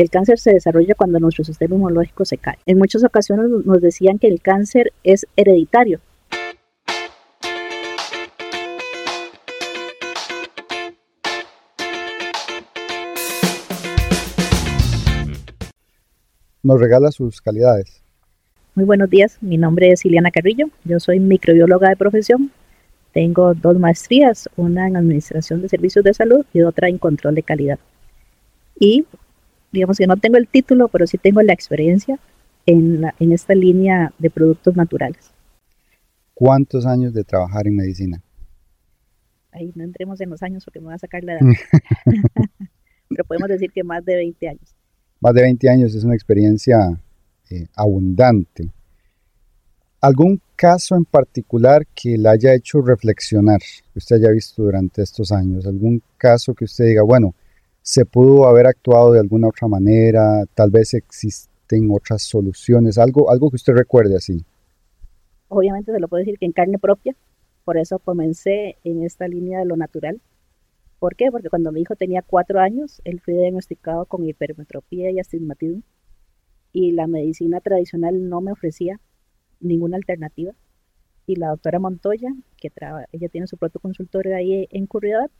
El cáncer se desarrolla cuando nuestro sistema inmunológico se cae. En muchas ocasiones nos decían que el cáncer es hereditario. Nos regala sus calidades. Muy buenos días, mi nombre es Ileana Carrillo, yo soy microbióloga de profesión, tengo dos maestrías, una en Administración de Servicios de Salud y otra en Control de Calidad. Y digamos que no tengo el título, pero sí tengo la experiencia en, en esta línea de productos naturales. ¿Cuántos años de trabajar en medicina? Ahí no entremos en los años porque me va a sacar la edad. pero podemos decir que más de 20 años. Más de 20 años es una experiencia eh, abundante. ¿Algún caso en particular que la haya hecho reflexionar, que usted haya visto durante estos años? ¿Algún caso que usted diga, bueno, se pudo haber actuado de alguna otra manera, tal vez existen otras soluciones, algo, algo que usted recuerde así. Obviamente se lo puedo decir que en carne propia, por eso comencé en esta línea de lo natural. ¿Por qué? Porque cuando mi hijo tenía cuatro años, él fue diagnosticado con hipermetropía y astigmatismo y la medicina tradicional no me ofrecía ninguna alternativa. Y la doctora Montoya, que ella tiene su propio consultorio ahí en Curridabat,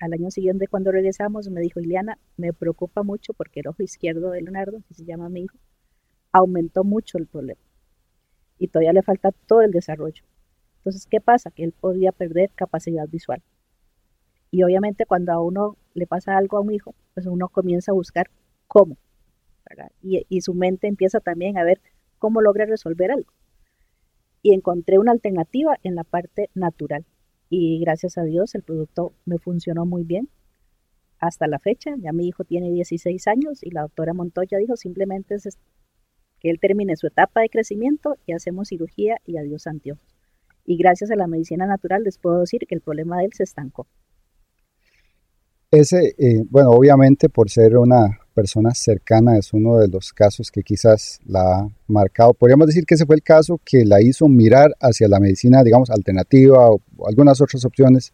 al año siguiente cuando regresamos me dijo, Ileana, me preocupa mucho porque el ojo izquierdo de Leonardo, que se llama mi hijo, aumentó mucho el problema. Y todavía le falta todo el desarrollo. Entonces, ¿qué pasa? Que él podía perder capacidad visual. Y obviamente cuando a uno le pasa algo a un hijo, pues uno comienza a buscar cómo. Y su mente empieza también a ver cómo logra resolver algo. Y encontré una alternativa en la parte natural y gracias a Dios el producto me funcionó muy bien hasta la fecha. Ya mi hijo tiene 16 años y la doctora Montoya dijo simplemente que él termine su etapa de crecimiento y hacemos cirugía y adiós anteojos. Y gracias a la medicina natural les puedo decir que el problema de él se estancó. Ese, eh, bueno, obviamente por ser una persona cercana es uno de los casos que quizás la ha marcado. Podríamos decir que ese fue el caso que la hizo mirar hacia la medicina, digamos, alternativa o algunas otras opciones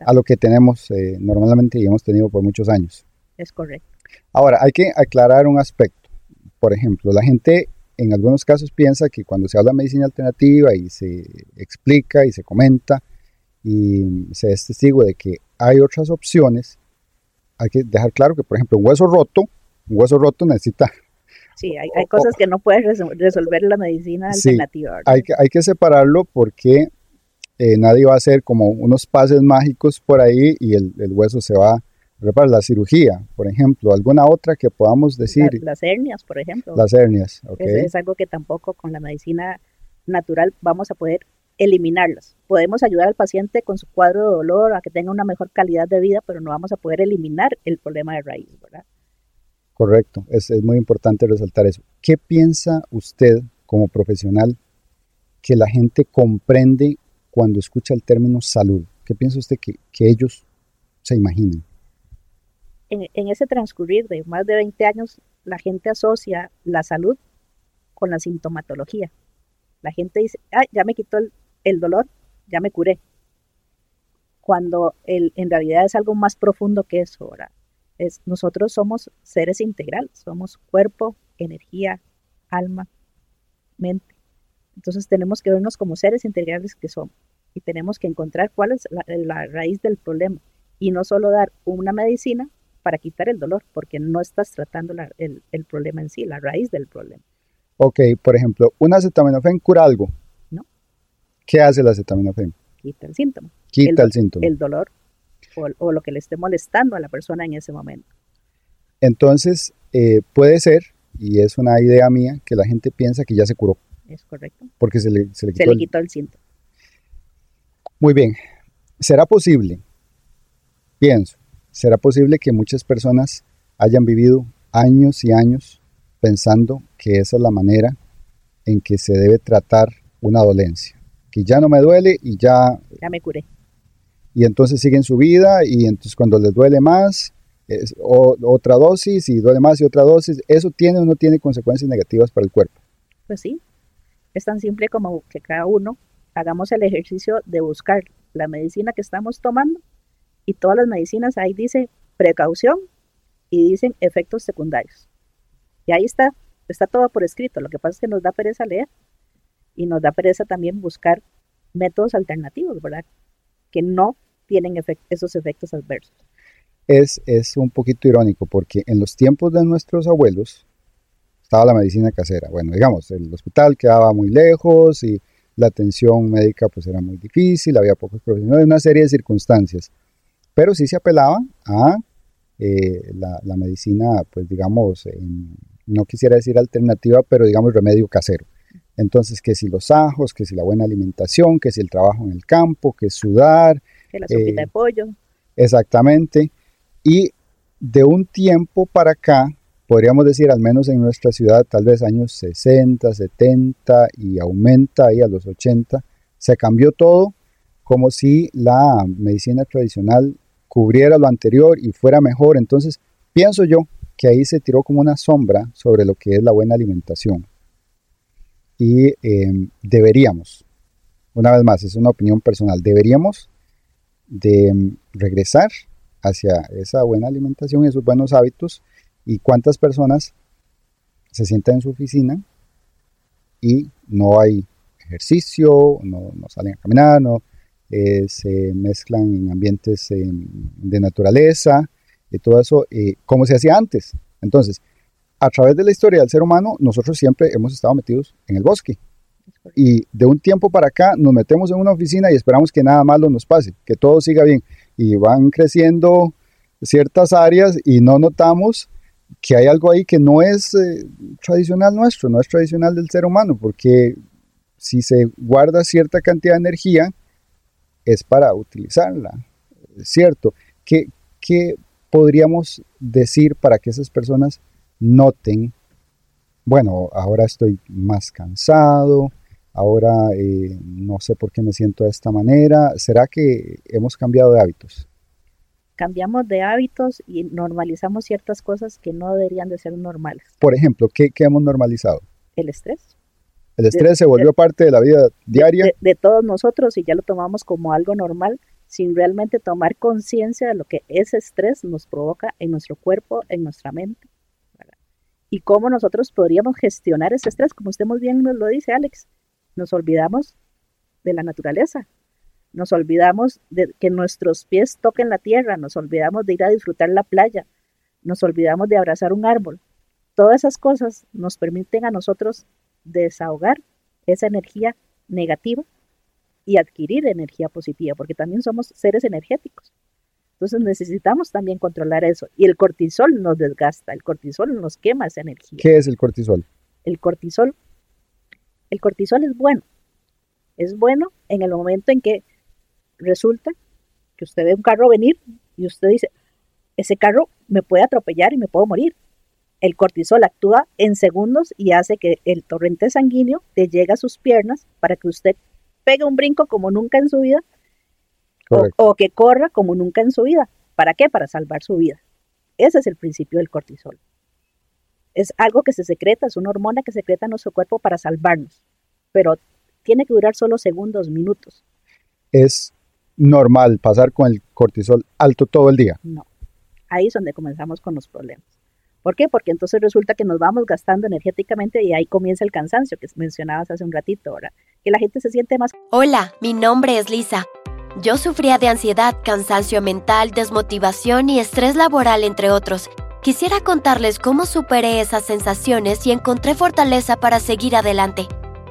a lo que tenemos eh, normalmente y hemos tenido por muchos años. Es correcto. Ahora, hay que aclarar un aspecto. Por ejemplo, la gente en algunos casos piensa que cuando se habla de medicina alternativa y se explica y se comenta y se es testigo de que hay otras opciones, hay que dejar claro que, por ejemplo, un hueso roto, un hueso roto necesita... Sí, hay, cosas que no puede resolver la medicina alternativa. hay, que, hay que separarlo porque eh, nadie va a hacer como unos pases mágicos por ahí y el, hueso se va a reparar. La cirugía, por ejemplo, alguna otra que podamos decir. las hernias, por ejemplo. Las hernias, ok. es algo que tampoco con la medicina natural vamos a poder eliminarlos. Podemos ayudar al paciente con su cuadro de dolor a que tenga una mejor calidad de vida, pero no vamos a poder eliminar el problema de raíz, ¿verdad? Correcto, es, muy importante resaltar eso. ¿Qué piensa usted como profesional que la gente comprende cuando escucha el término salud? ¿Qué piensa usted que, ellos se imaginen? En, en, ese transcurrir de más de 20 años, la gente asocia la salud con la sintomatología. La gente dice, ah, ya me quitó el, el dolor, ya me curé. Cuando el, en realidad es algo más profundo que eso. ahora Es, nosotros somos seres integrales, somos cuerpo, energía, alma, mente. Entonces tenemos que vernos como seres integrales que somos y tenemos que encontrar cuál es la, raíz del problema y no solo dar una medicina para quitar el dolor, porque no estás tratando el, el, problema en sí, la raíz del problema. Ok, por ejemplo, ¿una acetaminofén cura algo? ¿Qué hace la acetaminofén? Quita el síntoma. Quita el, síntoma. El dolor o, lo que le esté molestando a la persona en ese momento. Entonces, eh, puede ser, y es una idea mía, que la gente piensa que ya se curó. Es correcto. Porque se le, se le, quitó, el... síntoma. Muy bien. ¿Será posible? Pienso, ¿será posible que muchas personas hayan vivido años y años pensando que esa es la manera en que se debe tratar una dolencia? Que ya no me duele y ya... Ya me curé. Y entonces siguen su vida y entonces cuando les duele más, es, otra dosis y duele más y otra dosis, ¿eso tiene o no tiene consecuencias negativas para el cuerpo? Pues sí, es tan simple como que cada uno hagamos el ejercicio de buscar la medicina que estamos tomando y todas las medicinas ahí dice precaución y dicen efectos secundarios. Y ahí está, está todo por escrito. Lo que pasa es que nos da pereza leer y nos da pereza también buscar métodos alternativos, ¿verdad? Que no tienen esos efectos adversos. Es, es un poquito irónico porque en los tiempos de nuestros abuelos estaba la medicina casera. Bueno, digamos, el hospital quedaba muy lejos y la atención médica pues era muy difícil, había pocos profesionales, una serie de circunstancias. Pero sí se apelaba a eh, la, medicina, pues digamos, no quisiera decir alternativa, pero digamos remedio casero. Entonces, que si los ajos, que si la buena alimentación, que si el trabajo en el campo, que sudar. Que la sopita de eh, pollo. Exactamente. Y de un tiempo para acá, podríamos decir, al menos en nuestra ciudad, tal vez años 60, 70 y aumenta ahí a los 80, se cambió todo como si la medicina tradicional cubriera lo anterior y fuera mejor. Entonces, pienso yo que ahí se tiró como una sombra sobre lo que es la buena alimentación. Y em, deberíamos, una vez más, es una opinión personal, deberíamos de em, regresar hacia esa buena alimentación y esos buenos hábitos y cuántas personas se sientan en su oficina y no hay ejercicio, no, salen a caminar, no, eh, se mezclan en ambientes de naturaleza y todo eso, eh, como se hacía antes. Entonces, a través de la historia del ser humano, nosotros siempre hemos estado metidos en el bosque. Y de un tiempo para acá nos metemos en una oficina y esperamos que nada malo nos pase, que todo siga bien. Y van creciendo ciertas áreas y no notamos que hay algo ahí que no es eh, tradicional nuestro, no es tradicional del ser humano, porque si se guarda cierta cantidad de energía, es para utilizarla, ¿cierto? ¿Qué, qué podríamos decir para que esas personas noten, bueno, ahora estoy más cansado, ahora eh, no sé por qué me siento de esta manera, ¿será que hemos cambiado de hábitos? cambiamos de hábitos y normalizamos ciertas cosas que no deberían de ser normales. Por ejemplo, ¿qué, hemos normalizado? El estrés. El estrés se volvió parte de la vida diaria. De, todos nosotros y ya lo tomamos como algo normal sin realmente tomar conciencia de lo que ese estrés nos provoca en nuestro cuerpo, en nuestra mente. Y cómo nosotros podríamos gestionar ese estrés, como usted muy bien nos lo dice, Alex. Nos olvidamos de la naturaleza, nos olvidamos de que nuestros pies toquen la tierra, nos olvidamos de ir a disfrutar la playa, nos olvidamos de abrazar un árbol. Todas esas cosas nos permiten a nosotros desahogar esa energía negativa y adquirir energía positiva, porque también somos seres energéticos. Entonces necesitamos también controlar eso. Y el cortisol nos desgasta, el cortisol nos quema esa energía. ¿Qué es el cortisol? El cortisol, el cortisol es bueno. Es bueno en el momento en que resulta que usted ve un carro venir y usted dice, ese carro me puede atropellar y me puedo morir. El cortisol actúa en segundos y hace que el torrente sanguíneo te llegue a sus piernas para que usted pegue un brinco como nunca en su vida o, o, que corra como nunca en su vida. ¿Para qué? Para salvar su vida. Ese es el principio del cortisol. Es algo que se secreta, es una hormona que secreta en nuestro cuerpo para salvarnos, pero tiene que durar solo segundos, minutos. Es normal pasar con el cortisol alto todo el día? No. Ahí es donde comenzamos con los problemas. ¿Por qué? Porque entonces resulta que nos vamos gastando energéticamente y ahí comienza el cansancio que mencionabas hace un ratito, ahora Que la gente se siente más... Hola, mi nombre es Lisa. Yo sufría de ansiedad, cansancio mental, desmotivación y estrés laboral, entre otros. Quisiera contarles cómo superé esas sensaciones y encontré fortaleza para seguir adelante.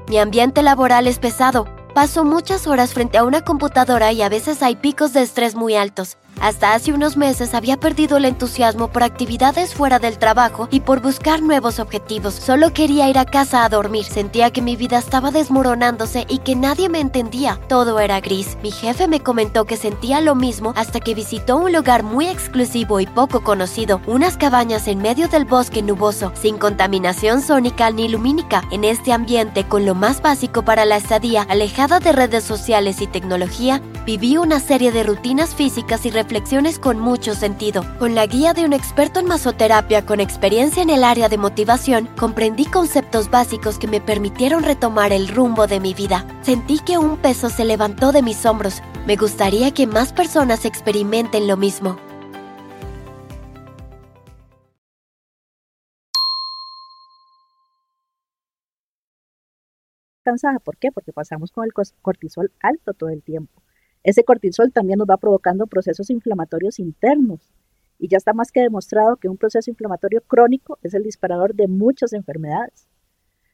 Mi ambiente laboral es pesado Paso muchas horas frente a una computadora y a veces hay picos de estrés muy altos. Hasta hace unos meses había perdido el entusiasmo por actividades fuera del trabajo y por buscar nuevos objetivos. Solo quería ir a casa a dormir. Sentía que mi vida estaba desmoronándose y que nadie me entendía. Todo era gris. Mi jefe me comentó que sentía lo mismo hasta que visitó un lugar muy exclusivo y poco conocido, unas cabañas en medio del bosque nuboso, sin contaminación sónica ni lumínica. En este ambiente, con lo más básico para la estadía, alejada de redes sociales y tecnología, Viví una serie de rutinas físicas y reflexiones con mucho sentido. Con la guía de un experto en masoterapia con experiencia en el área de motivación, comprendí conceptos básicos que me permitieron retomar el rumbo de mi vida. Sentí que un peso se levantó de mis hombros. Me gustaría que más personas experimenten lo mismo. cansada. ¿Por qué? Porque pasamos con el cortisol alto todo el tiempo. Ese cortisol también nos va provocando procesos inflamatorios internos. Y ya está más que demostrado que un proceso inflamatorio crónico es el disparador de muchas enfermedades.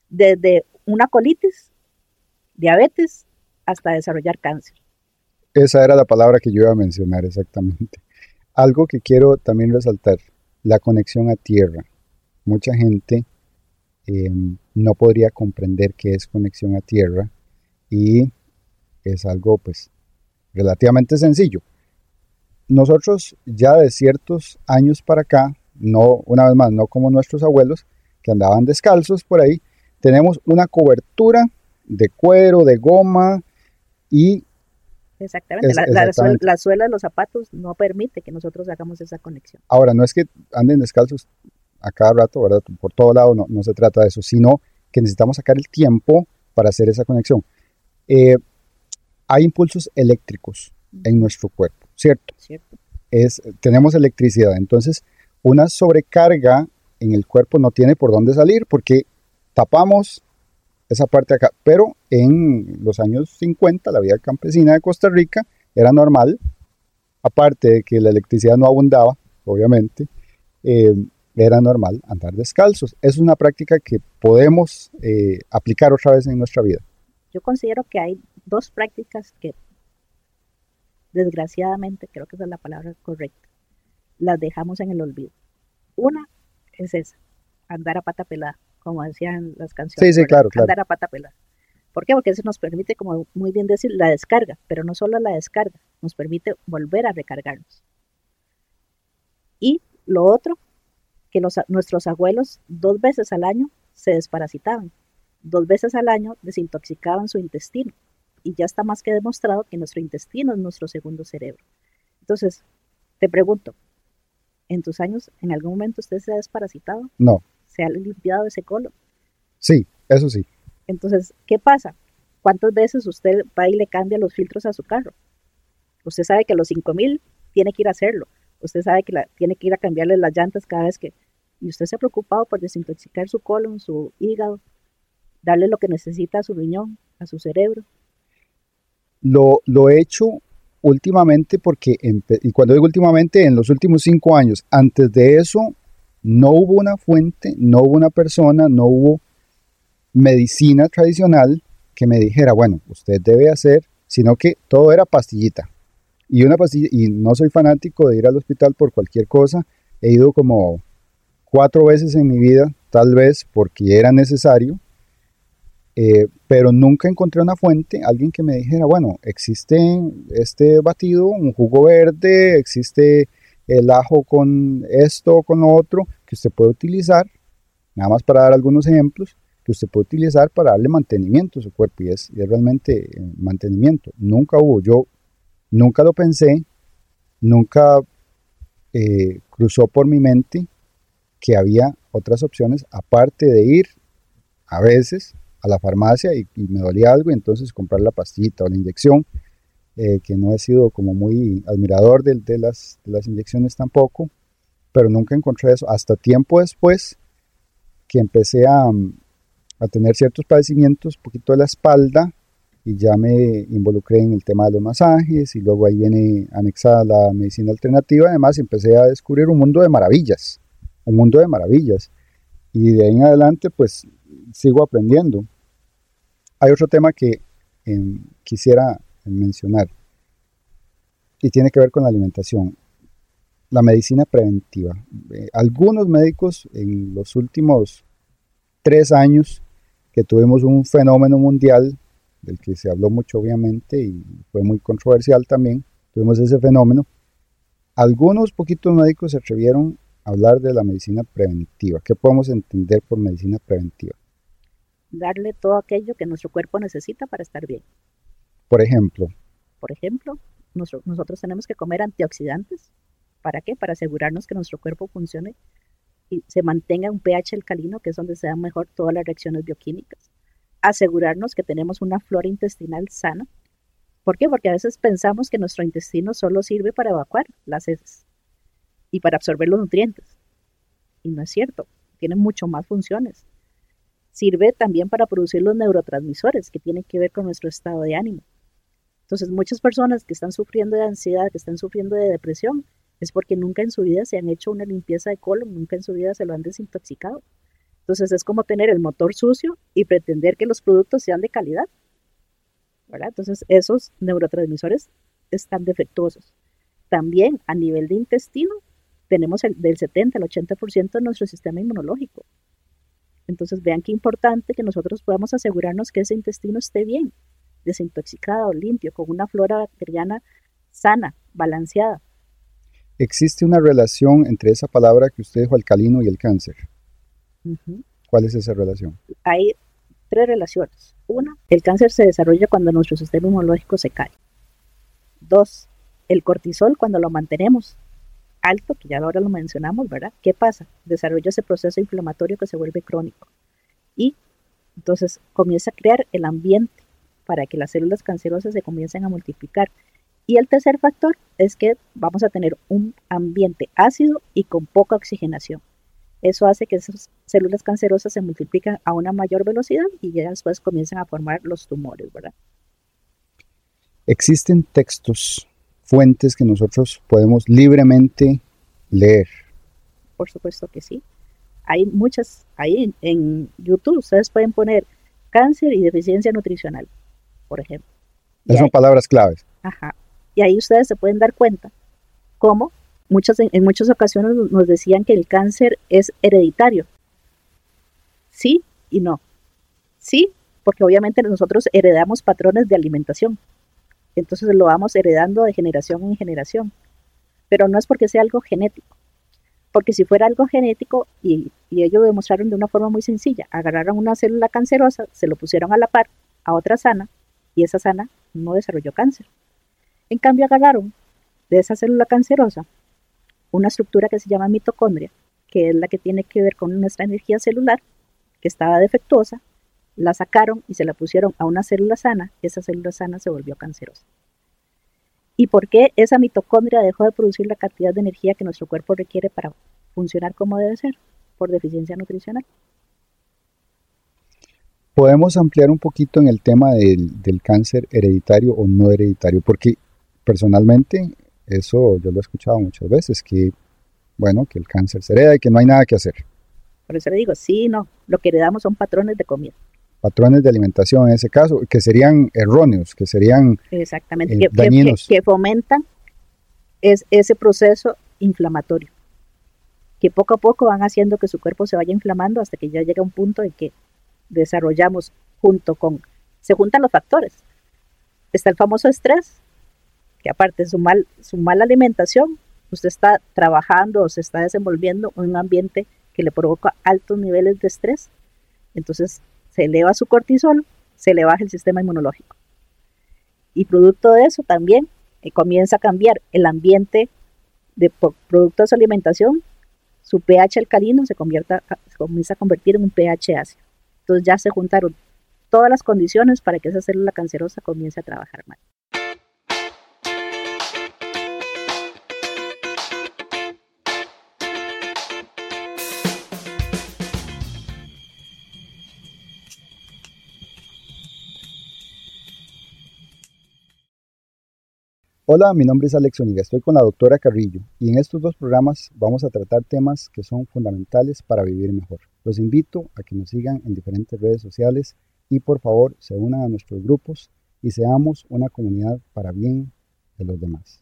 Desde una colitis, diabetes, hasta desarrollar cáncer. Esa era la palabra que yo iba a mencionar exactamente. Algo que quiero también resaltar, la conexión a tierra. Mucha gente em, no podría comprender qué es conexión a tierra y es algo pues relativamente sencillo. Nosotros ya de ciertos años para acá, no una vez más, no como nuestros abuelos que andaban descalzos por ahí, tenemos una cobertura de cuero, de goma y Exactamente. la, la, suela de los zapatos no permite que nosotros hagamos esa conexión. Ahora, no es que anden descalzos a cada rato, ¿verdad? Por todo lado, no, no se trata de eso, sino que necesitamos sacar el tiempo para hacer esa conexión. Eh, hay impulsos eléctricos en nuestro cuerpo, ¿cierto? Cierto. Es, tenemos electricidad, entonces una sobrecarga en el cuerpo no tiene por dónde salir porque tapamos esa parte acá. Pero en los años 50, la vida campesina de Costa Rica era normal, aparte de que la electricidad no abundaba, obviamente, eh, era normal andar descalzos. Es una práctica que podemos eh, aplicar otra vez en nuestra vida. Yo considero que hay dos prácticas que, desgraciadamente, creo que esa es la palabra correcta, las dejamos en el olvido. Una es esa, andar a pata pelada como decían las canciones. Sí, sí, claro, Andar a pata pelada. ¿Por qué? Porque eso nos permite, como muy bien decir, la descarga, pero no solo la descarga, nos permite volver a recargarnos. Y lo otro, que los, nuestros abuelos dos veces al año se desparasitaban, dos veces al año desintoxicaban su intestino. Y ya está más que demostrado que nuestro intestino es nuestro segundo cerebro. Entonces, te pregunto, ¿en tus años en algún momento usted se ha desparasitado? No se ha limpiado ese colon. Sí, eso sí. Entonces, ¿qué pasa? ¿Cuántas veces usted va y le cambia los filtros a su carro? Usted sabe que a los 5000 tiene que ir a hacerlo. Usted sabe que tiene que ir a cambiarle las llantas cada vez que. Y usted se ha preocupado por desintoxicar su colon, su hígado, darle lo que necesita a su riñón, a su cerebro. Lo, lo he hecho últimamente porque, y cuando digo últimamente, en los últimos cinco años, antes de eso no hubo una fuente, no hubo una persona, no hubo medicina tradicional que me dijera, bueno, usted debe hacer, sino que todo era pastillita. Y una pastilla, y no soy fanático de ir al hospital por cualquier cosa, he ido como cuatro veces en mi vida, tal vez porque era necesario, eh, pero nunca encontré una fuente, alguien que me dijera, bueno, existe este batido, un jugo verde, existe el ajo con esto o con lo otro, que usted puede utilizar, nada más para dar algunos ejemplos, que usted puede utilizar para darle mantenimiento a su cuerpo y es, realmente eh, mantenimiento. Nunca hubo, yo nunca lo pensé, nunca eh, cruzó por mi mente que había otras opciones aparte de ir a veces a la farmacia y, y me dolía algo y entonces comprar la pastillita o la inyección eh, que no he sido como muy admirador de, las, inyecciones tampoco, pero nunca encontré eso. Hasta tiempo después que empecé a, a tener ciertos padecimientos, un poquito de la espalda, y ya me involucré en el tema de los masajes, y luego ahí viene anexada la medicina alternativa, además empecé a descubrir un mundo de maravillas, un mundo de maravillas. Y de ahí en adelante, pues sigo aprendiendo. Hay otro tema que eh, quisiera mencionar. Y tiene que ver con la alimentación. La medicina preventiva. Eh, algunos médicos en los últimos tres años que tuvimos un fenómeno mundial del que se habló mucho obviamente y fue muy controversial también, tuvimos ese fenómeno, algunos poquitos médicos se atrevieron a hablar de la medicina preventiva. ¿Qué podemos entender por medicina preventiva? Darle todo aquello que nuestro cuerpo necesita para estar bien. Por ejemplo. Por ejemplo, nosotros tenemos que comer antioxidantes. ¿Para qué? Para asegurarnos que nuestro cuerpo funcione y se mantenga un pH alcalino, que es donde se dan mejor todas las reacciones bioquímicas. Asegurarnos que tenemos una flora intestinal sana. ¿Por qué? Porque a veces pensamos que nuestro intestino solo sirve para evacuar las heces y para absorber los nutrientes. Y no es cierto, tiene mucho más funciones. Sirve también para producir los neurotransmisores que tienen que ver con nuestro estado de ánimo. Entonces, muchas personas que están sufriendo de ansiedad, que están sufriendo de depresión, es porque nunca en su vida se han hecho una limpieza de colon, nunca en su vida se lo han desintoxicado. Entonces, es como tener el motor sucio y pretender que los productos sean de calidad. ¿verdad? Entonces, esos neurotransmisores están defectuosos. También a nivel de intestino, tenemos el, del 70 al 80% de nuestro sistema inmunológico. Entonces vean qué importante que nosotros podamos asegurarnos que ese intestino esté bien, desintoxicado, limpio, con una flora bacteriana sana, balanceada. ¿Existe una relación entre esa palabra que usted dijo, alcalino, y el cáncer? ¿Cuál es esa relación? Hay tres relaciones. Una, el cáncer se desarrolla cuando nuestro sistema inmunológico se cae. Dos, el cortisol cuando lo mantenemos alto, que ya ahora lo mencionamos, ¿verdad? ¿Qué pasa? Desarrolla ese proceso inflamatorio que se vuelve crónico. Y entonces comienza a crear el ambiente para que las células cancerosas se comiencen a multiplicar. Y el tercer factor es que vamos a tener un ambiente ácido y con poca oxigenación. Eso hace que esas células cancerosas se multiplican a una mayor velocidad y ya después comienzan a formar los tumores, ¿verdad? Existen textos fuentes que nosotros podemos libremente leer? Por supuesto que sí. Hay muchas, ahí en, YouTube ustedes pueden poner cáncer y deficiencia nutricional, por ejemplo. Esas son palabras claves. Ajá. Y ahí ustedes se pueden dar cuenta cómo muchas, en muchas ocasiones nos decían que el cáncer es hereditario. Sí y no. Sí, porque obviamente nosotros heredamos patrones de alimentación. Entonces lo vamos heredando de generación en generación. Pero no es porque sea algo genético. Porque si fuera algo genético, y, ellos demostraron de una forma muy sencilla, agarraron una célula cancerosa, se lo pusieron a la par a otra sana, y esa sana no desarrolló cáncer. En cambio, agarraron de esa célula cancerosa una estructura que se llama mitocondria, que es la que tiene que ver con nuestra energía celular, que estaba defectuosa, la sacaron y se la pusieron a una célula sana, esa célula sana se volvió cancerosa. ¿Y por qué esa mitocondria dejó de producir la cantidad de energía que nuestro cuerpo requiere para funcionar como debe ser? Por deficiencia nutricional. Podemos ampliar un poquito en el tema del, del cáncer hereditario o no hereditario, porque personalmente eso yo lo he escuchado muchas veces, que bueno, que el cáncer se hereda y que no hay nada que hacer. Por eso le digo, sí, no, lo que heredamos son patrones de comida patrones de alimentación en ese caso, que serían erróneos, que serían Exactamente, eh, que, fomentan es, ese proceso inflamatorio, que poco a poco van haciendo que su cuerpo se vaya inflamando hasta que ya llega un punto en que desarrollamos junto con, se juntan los factores. Está el famoso estrés, que aparte de su, mal, su mala alimentación, usted está trabajando o se está desenvolviendo en un ambiente que le provoca altos niveles de estrés. Entonces se eleva su cortisol, se le baja el sistema inmunológico. Y producto de eso también eh, comienza a cambiar el ambiente de producto de su alimentación, su pH alcalino se, se comienza a convertir en un pH ácido. Entonces ya se juntaron todas las condiciones para que esa célula cancerosa comience a trabajar mal. Hola, mi nombre es Alex Oniga, estoy con la doctora Carrillo y en estos dos programas vamos a tratar temas que son fundamentales para vivir mejor. Los invito a que nos sigan en diferentes redes sociales y por favor se unan a nuestros grupos y seamos una comunidad para bien de los demás.